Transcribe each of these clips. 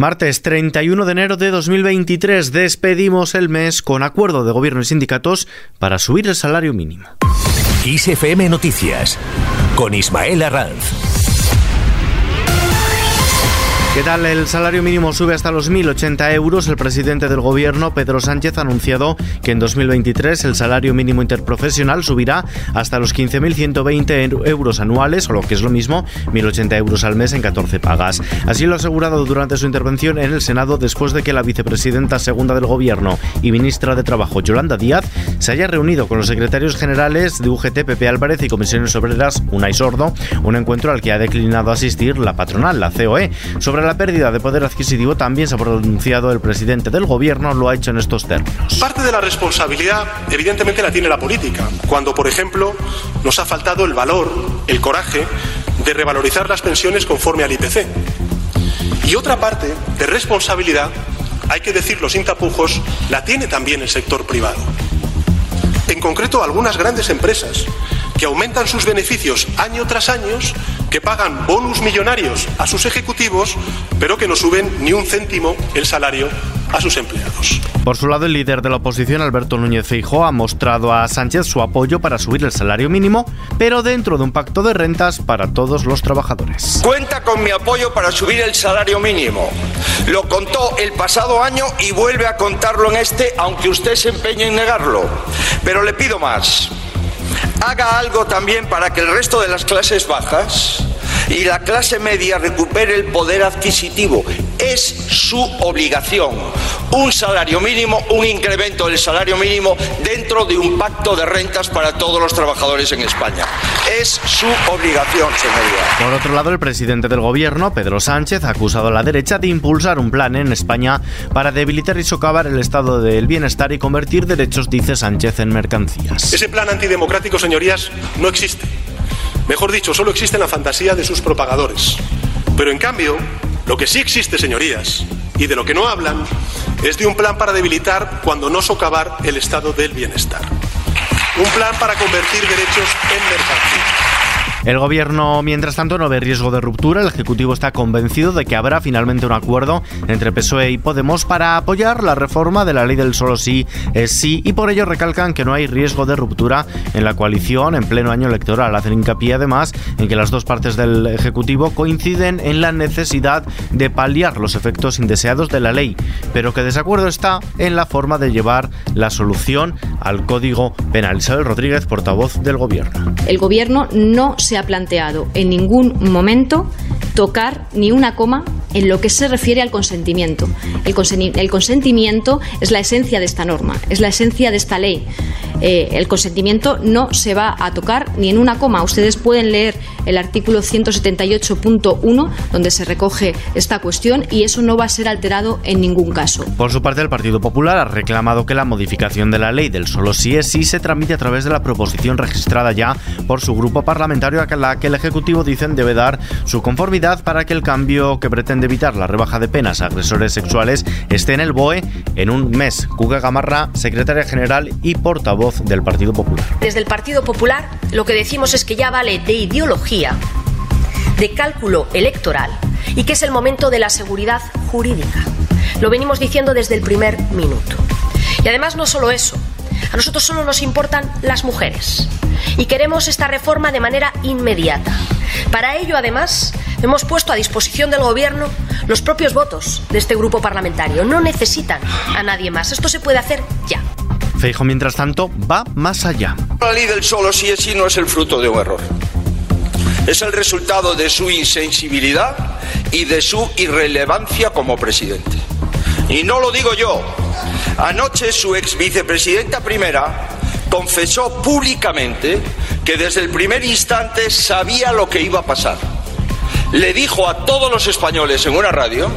Martes 31 de enero de 2023 despedimos el mes con acuerdo de gobierno y sindicatos para subir el salario mínimo. ISFM Noticias con Ismael Arranz. ¿Qué tal? El salario mínimo sube hasta los 1.080 euros. El presidente del gobierno, Pedro Sánchez, ha anunciado que en 2023 el salario mínimo interprofesional subirá hasta los 15.120 euros anuales, o lo que es lo mismo, 1.080 euros al mes en 14 pagas. Así lo ha asegurado durante su intervención en el Senado después de que la vicepresidenta segunda del gobierno y ministra de Trabajo, Yolanda Díaz, se haya reunido con los secretarios generales de UGT, Pepe Álvarez y Comisiones Obreras, Unai Sordo, un encuentro al que ha declinado asistir la patronal, la COE. Sobre la pérdida de poder adquisitivo también se ha pronunciado el presidente del gobierno, lo ha hecho en estos términos. Parte de la responsabilidad, evidentemente, la tiene la política. Cuando, por ejemplo, nos ha faltado el valor, el coraje de revalorizar las pensiones conforme al IPC. Y otra parte de responsabilidad, hay que decirlo sin tapujos, la tiene también el sector privado. En concreto, algunas grandes empresas que aumentan sus beneficios año tras año, que pagan bonus millonarios a sus ejecutivos, pero que no suben ni un céntimo el salario a sus empleados. Por su lado, el líder de la oposición, Alberto Núñez Feijóo, ha mostrado a Sánchez su apoyo para subir el salario mínimo, pero dentro de un pacto de rentas para todos los trabajadores. Cuenta con mi apoyo para subir el salario mínimo. Lo contó el pasado año y vuelve a contarlo en este, aunque usted se empeñe en negarlo. Pero le pido más haga algo también para que el resto de las clases bajas y la clase media recupere el poder adquisitivo. Es su obligación. Un salario mínimo, un incremento del salario mínimo dentro de un pacto de rentas para todos los trabajadores en España. Es su obligación, señoría. Por otro lado, el presidente del gobierno, Pedro Sánchez, ha acusado a la derecha de impulsar un plan en España para debilitar y socavar el estado del bienestar y convertir derechos, dice Sánchez, en mercancías. Ese plan antidemocrático, señorías, no existe. Mejor dicho, solo existe en la fantasía de sus propagadores. Pero en cambio, lo que sí existe, señorías, y de lo que no hablan, es de un plan para debilitar, cuando no socavar, el estado del bienestar. Un plan para convertir derechos en mercancías. El gobierno, mientras tanto, no ve riesgo de ruptura. El Ejecutivo está convencido de que habrá finalmente un acuerdo entre PSOE y Podemos para apoyar la reforma de la ley del solo sí es sí y por ello recalcan que no hay riesgo de ruptura en la coalición en pleno año electoral. Hacen hincapié además en que las dos partes del Ejecutivo coinciden en la necesidad de paliar los efectos indeseados de la ley, pero que desacuerdo está en la forma de llevar la solución al Código Penal. Isabel Rodríguez, portavoz del Gobierno. El Gobierno no se ha planteado en ningún momento tocar ni una coma en lo que se refiere al consentimiento. El, consentimiento es la esencia de esta norma, es la esencia de esta ley. Eh, el consentimiento no se va a tocar ni en una coma. Ustedes pueden leer el artículo 178.1 donde se recoge esta cuestión y eso no va a ser alterado en ningún caso. Por su parte, el Partido Popular ha reclamado que la modificación de la ley del solo sí es sí se tramite a través de la proposición registrada ya por su grupo parlamentario a la que el Ejecutivo dicen debe dar su conformidad para que el cambio que pretende evitar la rebaja de penas a agresores sexuales esté en el BOE en un mes. Cuca Gamarra, secretaria general y portavoz del Partido Popular. Desde el Partido Popular lo que decimos es que ya vale de ideología, de cálculo electoral y que es el momento de la seguridad jurídica. Lo venimos diciendo desde el primer minuto. Y además no solo eso, a nosotros solo nos importan las mujeres y queremos esta reforma de manera inmediata. Para ello, además, hemos puesto a disposición del Gobierno los propios votos de este grupo parlamentario. No necesitan a nadie más. Esto se puede hacer ya. Feijo, mientras tanto, va más allá. La ley del solo sí es sí no es el fruto de un error. Es el resultado de su insensibilidad y de su irrelevancia como presidente. Y no lo digo yo. Anoche su ex vicepresidenta primera confesó públicamente que desde el primer instante sabía lo que iba a pasar. Le dijo a todos los españoles en una radio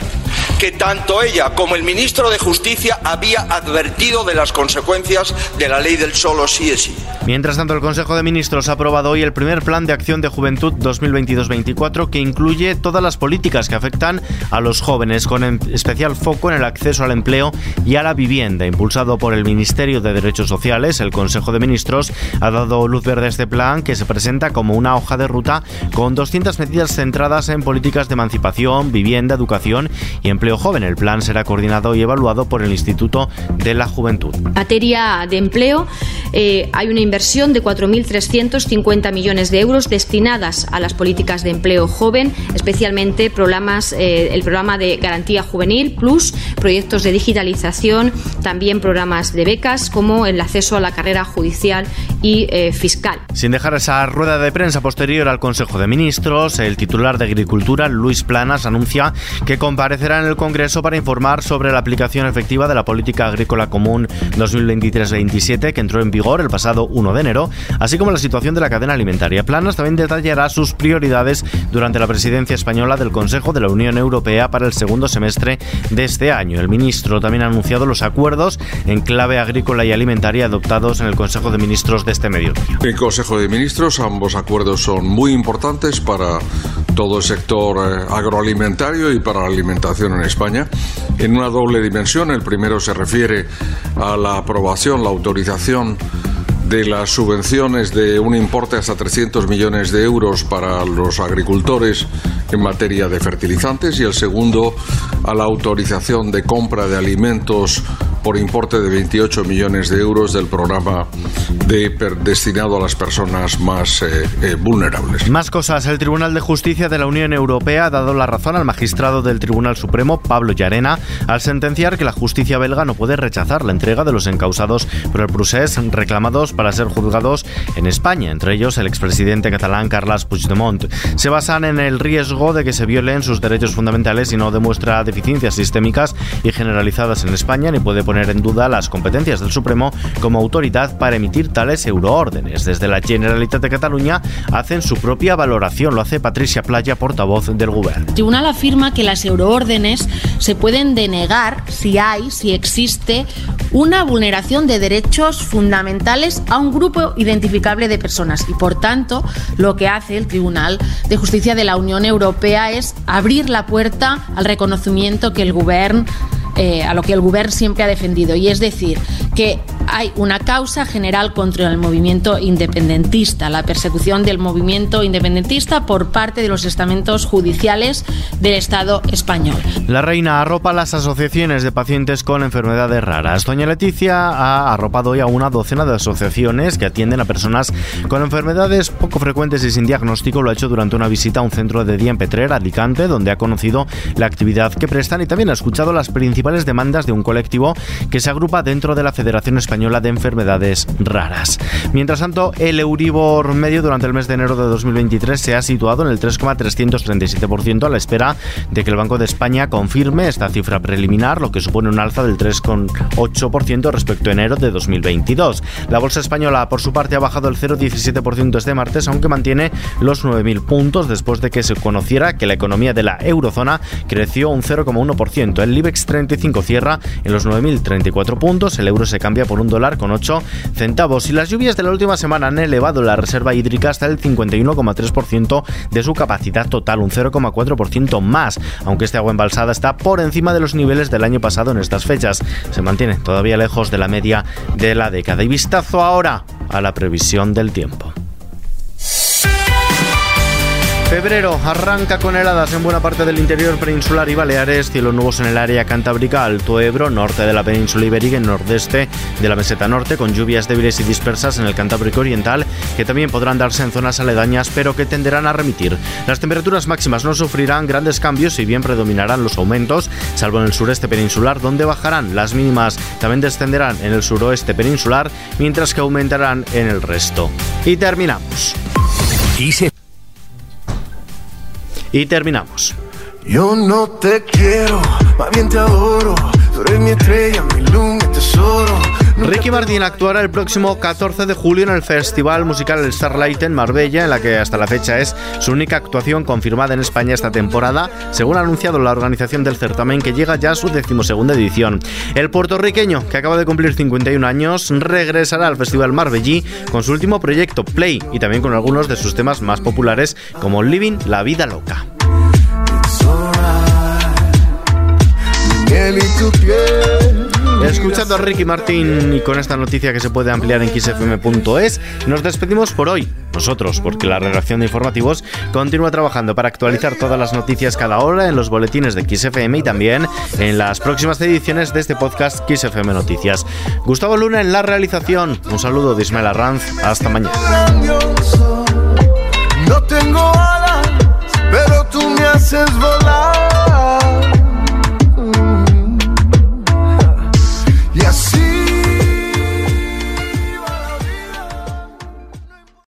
que tanto ella como el ministro de Justicia había advertido de las consecuencias de la ley del solo sí es sí. Mientras tanto, el Consejo de Ministros ha aprobado hoy el primer Plan de Acción de Juventud 2022-24 que incluye todas las políticas que afectan a los jóvenes, con em, especial foco en el acceso al empleo y a la vivienda. Impulsado por el Ministerio de Derechos Sociales, el Consejo de Ministros ha dado luz verde a este plan que se presenta como una hoja de ruta con 200 medidas centradas en políticas de emancipación, vivienda, educación y empleo joven. El plan será coordinado y evaluado por el Instituto de la Juventud. En materia de empleo, eh, hay una inversión de 4.350 millones de euros destinadas a las políticas de empleo joven, especialmente programas, eh, el programa de garantía juvenil plus, proyectos de digitalización, también programas de becas como el acceso a la carrera judicial y eh, fiscal. Sin dejar esa rueda de prensa posterior al Consejo de Ministros, el titular de Agricultura, Luis Planas, anuncia que comparecerá en el Congreso para informar sobre la aplicación efectiva de la Política Agrícola Común 2023-27 que entró en vigor el pasado 1 de enero, así como la situación de la cadena alimentaria. Planas también detallará sus prioridades durante la presidencia española del Consejo de la Unión Europea para el segundo semestre de este año. El ministro también ha anunciado los acuerdos en clave agrícola y alimentaria adoptados en el Consejo de Ministros de este mediodía. El Consejo de Ministros, ambos acuerdos son muy importantes para todo el sector eh, agroalimentario y para la alimentación en España en una doble dimensión. El primero se refiere a la aprobación, la autorización de las subvenciones de un importe hasta 300 millones de euros para los agricultores en materia de fertilizantes y el segundo a la autorización de compra de alimentos por importe de 28 millones de euros del programa de, destinado a las personas más eh, eh, vulnerables. Más cosas. El Tribunal de Justicia de la Unión Europea ha dado la razón al magistrado del Tribunal Supremo, Pablo Llarena, al sentenciar que la justicia belga no puede rechazar la entrega de los encausados por el procés reclamados para ser juzgados en España, entre ellos el expresidente catalán Carles Puigdemont. Se basan en el riesgo de que se violen sus derechos fundamentales y no demuestra deficiencias sistémicas y generalizadas en España ni puede poner en duda las competencias del Supremo como autoridad para emitir tales euroórdenes. Desde la Generalitat de Cataluña hacen su propia valoración, lo hace Patricia Playa, portavoz del Gobierno. El tribunal afirma que las euroórdenes se pueden denegar si hay, si existe una vulneración de derechos fundamentales a un grupo identificable de personas y por tanto lo que hace el Tribunal de Justicia de la Unión Europea es abrir la puerta al reconocimiento que el Gobierno eh, a lo que el Gobierno siempre ha defendido, y es decir, que hay una causa general contra el movimiento independentista, la persecución del movimiento independentista por parte de los estamentos judiciales del Estado español. La reina arropa las asociaciones de pacientes con enfermedades raras. Doña Leticia ha arropado hoy a una docena de asociaciones que atienden a personas con enfermedades poco frecuentes y sin diagnóstico. Lo ha hecho durante una visita a un centro de día en Petrer, Alicante, donde ha conocido la actividad que prestan y también ha escuchado las principales demandas de un colectivo que se agrupa dentro de la Federación Española de Enfermedades Raras. Mientras tanto, el Euribor medio durante el mes de enero de 2023 se ha situado en el 3,337% a la espera de que el Banco de España confirme esta cifra preliminar, lo que supone un alza del 3,8% respecto a enero de 2022. La bolsa española, por su parte, ha bajado el 0,17% este martes, aunque mantiene los 9.000 puntos después de que se conociera que la economía de la eurozona creció un 0,1%. El IBEX 35 cierra en los 9.034 puntos, el euro se cambia por un dólar con 8 centavos y las lluvias de la última semana han elevado la reserva hídrica hasta el 51,3% de su capacidad total, un 0,4% más, aunque este agua embalsada está por encima de los niveles del año pasado en estas fechas. Se mantiene todavía lejos de la media de la década. Y vistazo ahora a la previsión del tiempo. Febrero arranca con heladas en buena parte del interior peninsular y Baleares, cielos nuevos en el área cantábrica, Alto Ebro, norte de la península ibérica y nordeste de la meseta norte, con lluvias débiles y dispersas en el Cantábrico Oriental, que también podrán darse en zonas aledañas, pero que tenderán a remitir. Las temperaturas máximas no sufrirán grandes cambios y bien predominarán los aumentos, salvo en el sureste peninsular, donde bajarán. Las mínimas también descenderán en el suroeste peninsular, mientras que aumentarán en el resto. Y terminamos. Y terminamos. Yo no te quiero, más bien te adoro. Tú eres mi estrella, mi luna, tesoro. Ricky Martin actuará el próximo 14 de julio en el festival musical Starlight en Marbella, en la que hasta la fecha es su única actuación confirmada en España esta temporada, según ha anunciado la organización del certamen que llega ya a su decimosegunda edición. El puertorriqueño, que acaba de cumplir 51 años, regresará al Festival Marbellí con su último proyecto Play y también con algunos de sus temas más populares como Living la Vida Loca. Escuchando a Ricky Martín y con esta noticia que se puede ampliar en xfm.es, nos despedimos por hoy. Nosotros, porque la redacción de informativos continúa trabajando para actualizar todas las noticias cada hora en los boletines de XFM y también en las próximas ediciones de este podcast XFM Noticias. Gustavo Luna en la realización. Un saludo de Ismael Arranz. Hasta mañana. No tengo alas, pero tú me haces volar.